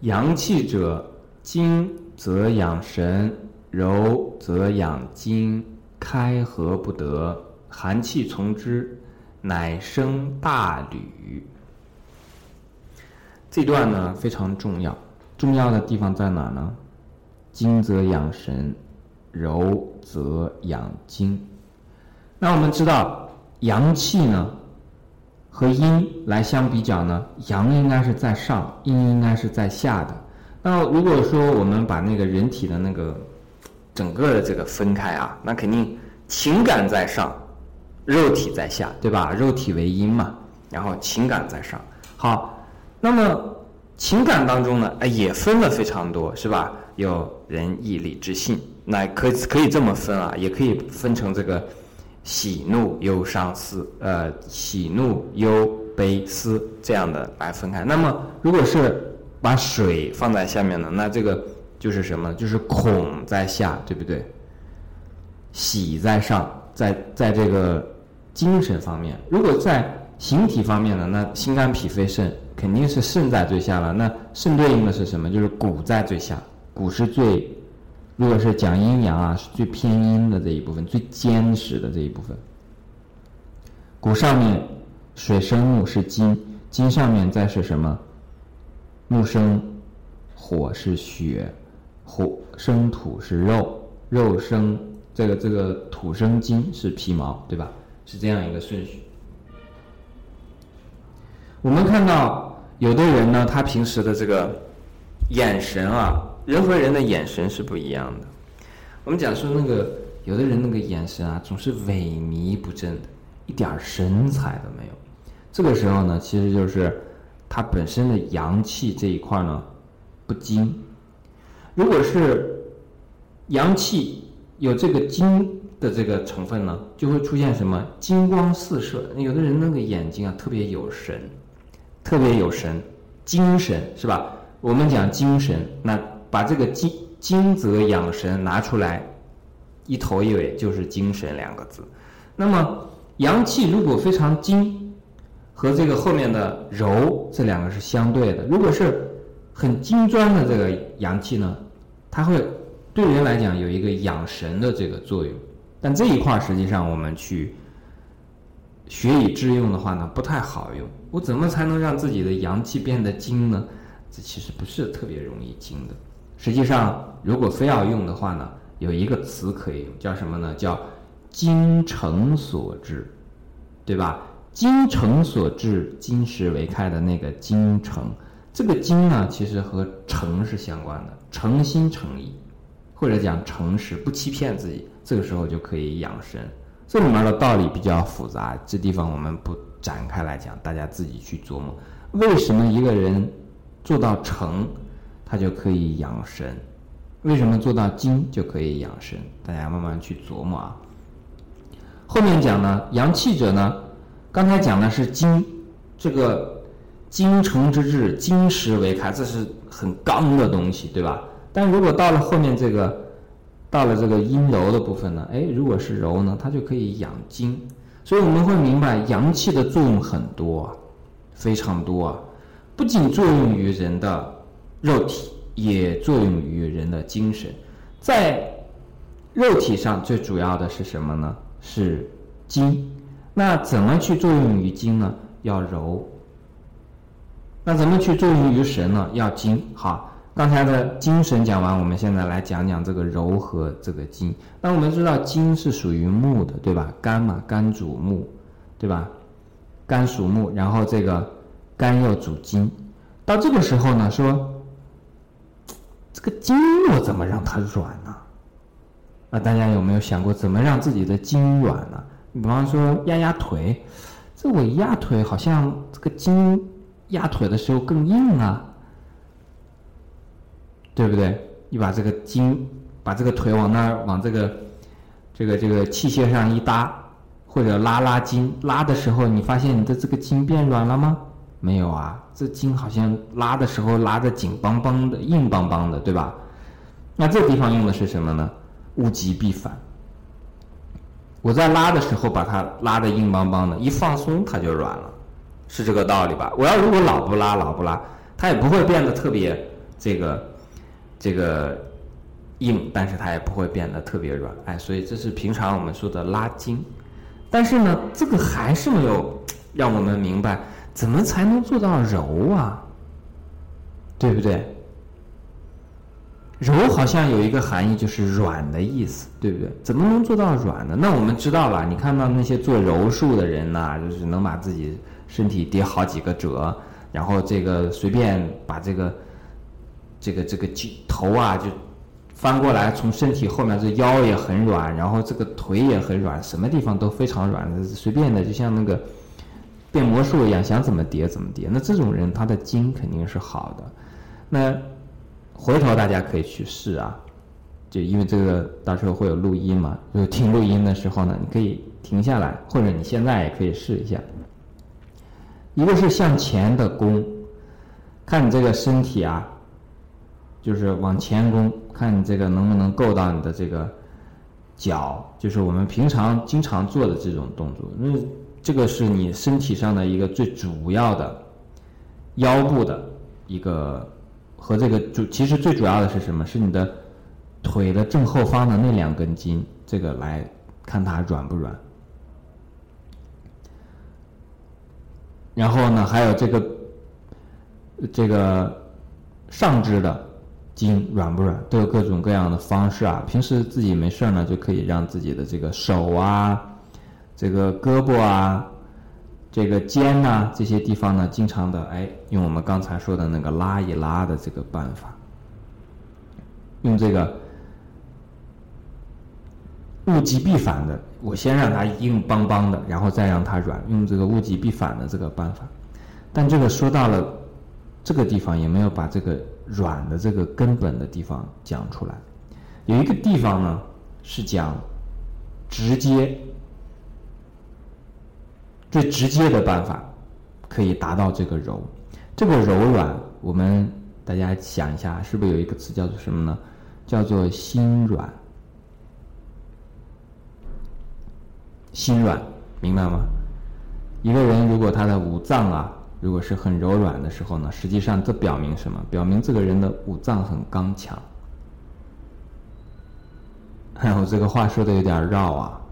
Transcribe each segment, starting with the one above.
阳气者，精则养神，柔则养筋，开合不得，寒气从之，乃生大履。这段呢非常重要，重要的地方在哪呢？精则养神，柔则养筋。那我们知道，阳气呢和阴来相比较呢，阳应该是在上，阴应该是在下的。那如果说我们把那个人体的那个整个的这个分开啊，那肯定情感在上，肉体在下，对吧？肉体为阴嘛，然后情感在上。好，那么情感当中呢，哎，也分了非常多，是吧？有仁义礼智信，那可以可以这么分啊，也可以分成这个。喜怒忧伤思，呃，喜怒忧悲思这样的来分开。那么，如果是把水放在下面呢？那这个就是什么？就是恐在下，对不对？喜在上，在在这个精神方面。如果在形体方面呢？那心肝脾肺肾肯定是肾在最下了。那肾对应的是什么？就是骨在最下，骨是最。如果是讲阴阳啊，是最偏阴的这一部分，最坚实的这一部分。骨上面水生木是金，金上面再是什么？木生火是血，火生土是肉，肉生这个这个土生金是皮毛，对吧？是这样一个顺序。我们看到有的人呢，他平时的这个眼神啊。人和人的眼神是不一样的。我们讲说那个有的人那个眼神啊，总是萎靡不振的，一点神采都没有。这个时候呢，其实就是他本身的阳气这一块呢不精。如果是阳气有这个精的这个成分呢，就会出现什么金光四射。有的人那个眼睛啊特别有神，特别有神，精神是吧？我们讲精神那。把这个精精则养神拿出来，一头一尾就是精神两个字。那么阳气如果非常精，和这个后面的柔这两个是相对的。如果是很精专的这个阳气呢，它会对人来讲有一个养神的这个作用。但这一块实际上我们去学以致用的话呢，不太好用。我怎么才能让自己的阳气变得精呢？这其实不是特别容易精的。实际上，如果非要用的话呢，有一个词可以用，叫什么呢？叫“精诚所至”，对吧？“精诚所至，金石为开”的那个“精诚”，这个“精”呢，其实和诚是相关的，诚心诚意，或者讲诚实，不欺骗自己，这个时候就可以养生。这里面的道理比较复杂，这地方我们不展开来讲，大家自己去琢磨。为什么一个人做到诚？它就可以养神，为什么做到精就可以养神？大家慢慢去琢磨啊。后面讲呢，阳气者呢，刚才讲的是精，这个精诚之志，金石为开，这是很刚的东西，对吧？但如果到了后面这个，到了这个阴柔的部分呢，哎，如果是柔呢，它就可以养精。所以我们会明白，阳气的作用很多，非常多啊，不仅作用于人的。肉体也作用于人的精神，在肉体上最主要的是什么呢？是筋。那怎么去作用于精呢？要柔。那怎么去作用于神呢？要精。好，刚才的精神讲完，我们现在来讲讲这个柔和这个筋。那我们知道筋是属于木的，对吧？肝嘛，肝主木，对吧？肝属木，然后这个肝又主筋。到这个时候呢，说。这个筋我怎么让它软呢？啊，大家有没有想过怎么让自己的筋软呢？你比方说压压腿，这我压腿好像这个筋压腿的时候更硬啊，对不对？你把这个筋，把这个腿往那儿往这个这个这个器械上一搭，或者拉拉筋，拉的时候你发现你的这个筋变软了吗？没有啊，这筋好像拉的时候拉的紧邦邦的、硬邦邦的，对吧？那这地方用的是什么呢？物极必反。我在拉的时候把它拉的硬邦邦的，一放松它就软了，是这个道理吧？我要如果老不拉、老不拉，它也不会变得特别这个这个硬，但是它也不会变得特别软。哎，所以这是平常我们说的拉筋。但是呢，这个还是没有让我们明白怎么才能做到柔啊，对不对？柔好像有一个含义，就是软的意思，对不对？怎么能做到软呢？那我们知道了，你看到那些做柔术的人呐，就是能把自己身体叠好几个褶，然后这个随便把这个这个这个头啊就翻过来，从身体后面这腰也很软，然后这个腿也很软，什么地方都非常软，随便的就像那个变魔术一样，想怎么叠怎么叠。那这种人他的筋肯定是好的，那。回头大家可以去试啊，就因为这个到时候会有录音嘛，就听录音的时候呢，你可以停下来，或者你现在也可以试一下。一个是向前的弓，看你这个身体啊，就是往前弓，看你这个能不能够到你的这个脚，就是我们平常经常做的这种动作。那这个是你身体上的一个最主要的腰部的一个。和这个主其实最主要的是什么？是你的腿的正后方的那两根筋，这个来看它软不软。然后呢，还有这个这个上肢的筋软不软，都有各种各样的方式啊。平时自己没事呢，就可以让自己的这个手啊、这个胳膊啊。这个肩呐，这些地方呢，经常的哎，用我们刚才说的那个拉一拉的这个办法，用这个物极必反的，我先让它硬邦邦的，然后再让它软，用这个物极必反的这个办法。但这个说到了这个地方，也没有把这个软的这个根本的地方讲出来。有一个地方呢，是讲直接。最直接的办法，可以达到这个柔。这个柔软，我们大家想一下，是不是有一个词叫做什么呢？叫做心软。心软，明白吗？一个人如果他的五脏啊，如果是很柔软的时候呢，实际上这表明什么？表明这个人的五脏很刚强。哎，我这个话说的有点绕啊。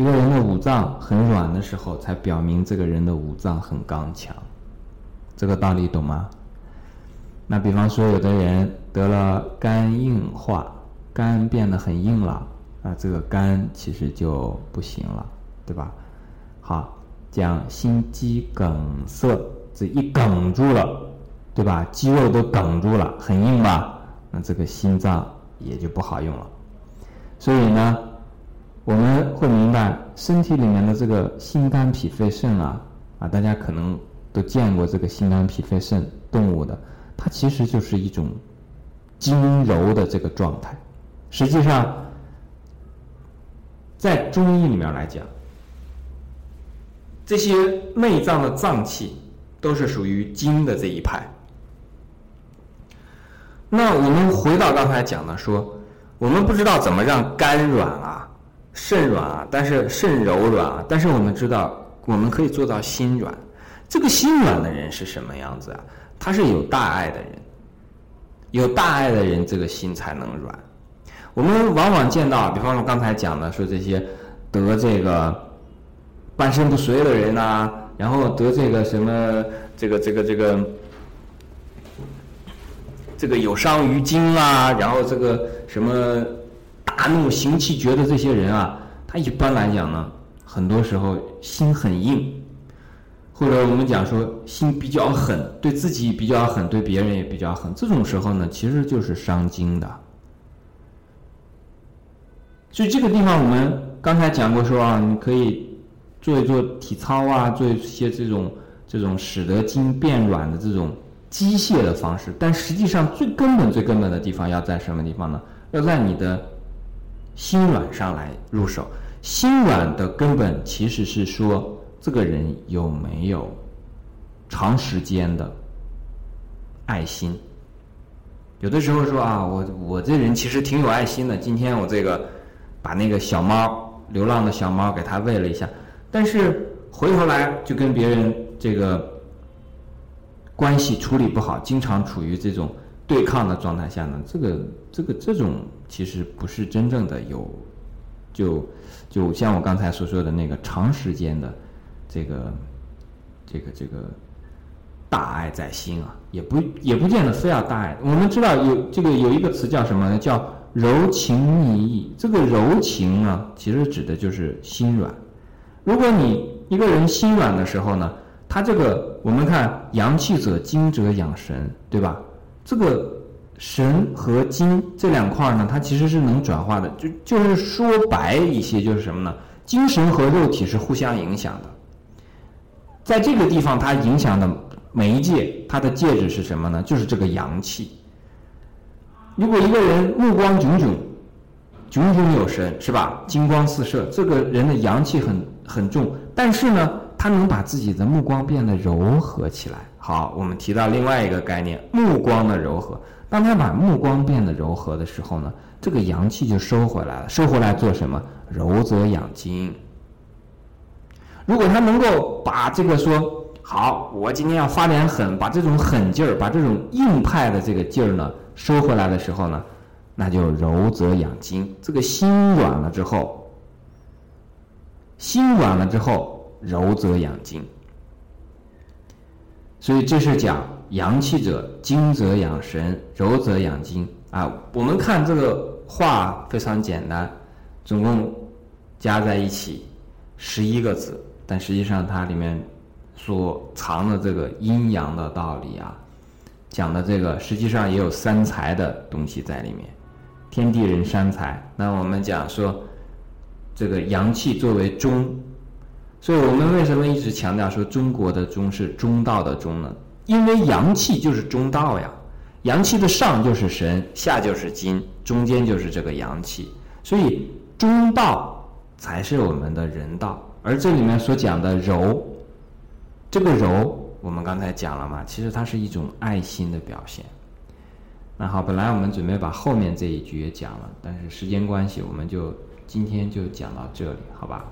一个人的五脏很软的时候，才表明这个人的五脏很刚强，这个道理懂吗？那比方说，有的人得了肝硬化，肝变得很硬了，啊，这个肝其实就不行了，对吧？好，讲心肌梗塞，这一梗住了，对吧？肌肉都梗住了，很硬吧？那这个心脏也就不好用了。所以呢？我们会明白，身体里面的这个心肝脾肺肾啊，啊，大家可能都见过这个心肝脾肺肾动物的，它其实就是一种精柔的这个状态。实际上，在中医里面来讲，这些内脏的脏器都是属于精的这一派。那我们回到刚才讲的，说我们不知道怎么让肝软啊。肾软啊，但是肾柔软啊，但是我们知道，我们可以做到心软。这个心软的人是什么样子啊？他是有大爱的人，有大爱的人，这个心才能软。我们往往见到，比方说刚才讲的，说这些得这个半身不遂的人呐，然后得这个什么这个这个这个这个有伤于筋啦，然后这个什么。大怒行气绝的这些人啊，他一般来讲呢，很多时候心很硬，或者我们讲说心比较狠，对自己比较狠，对别人也比较狠。这种时候呢，其实就是伤筋的。所以这个地方我们刚才讲过说啊，你可以做一做体操啊，做一些这种这种使得筋变软的这种机械的方式。但实际上最根本、最根本的地方要在什么地方呢？要在你的。心软上来入手，心软的根本其实是说这个人有没有长时间的爱心。有的时候说啊，我我这人其实挺有爱心的。今天我这个把那个小猫流浪的小猫给它喂了一下，但是回头来就跟别人这个关系处理不好，经常处于这种对抗的状态下呢，这个这个这种其实不是真正的有，就就像我刚才所说的那个长时间的这个这个这个大爱在心啊，也不也不见得非要大爱。我们知道有这个有一个词叫什么呢？叫柔情蜜意。这个柔情呢，其实指的就是心软。如果你一个人心软的时候呢，他这个我们看阳气者精者养神，对吧？这个神和精这两块呢，它其实是能转化的。就就是说白一些，就是什么呢？精神和肉体是互相影响的。在这个地方，它影响的媒介，它的介质是什么呢？就是这个阳气。如果一个人目光炯炯，炯炯有神，是吧？金光四射，这个人的阳气很很重，但是呢，他能把自己的目光变得柔和起来。好，我们提到另外一个概念，目光的柔和。当他把目光变得柔和的时候呢，这个阳气就收回来了。收回来做什么？柔则养精。如果他能够把这个说好，我今天要发点狠，把这种狠劲儿，把这种硬派的这个劲儿呢收回来的时候呢，那就柔则养精。这个心软了之后，心软了之后，柔则养精。所以这是讲阳气者，精则养神，柔则养精啊。我们看这个话非常简单，总共加在一起十一个字。但实际上，它里面所藏的这个阴阳的道理啊，讲的这个实际上也有三才的东西在里面，天地人三才。那我们讲说，这个阳气作为中，所以我们为什么一直强调说中国的中是中道的中呢？因为阳气就是中道呀，阳气的上就是神，下就是金，中间就是这个阳气，所以中道才是我们的人道。而这里面所讲的柔，这个柔，我们刚才讲了嘛，其实它是一种爱心的表现。那好，本来我们准备把后面这一句也讲了，但是时间关系，我们就今天就讲到这里，好吧？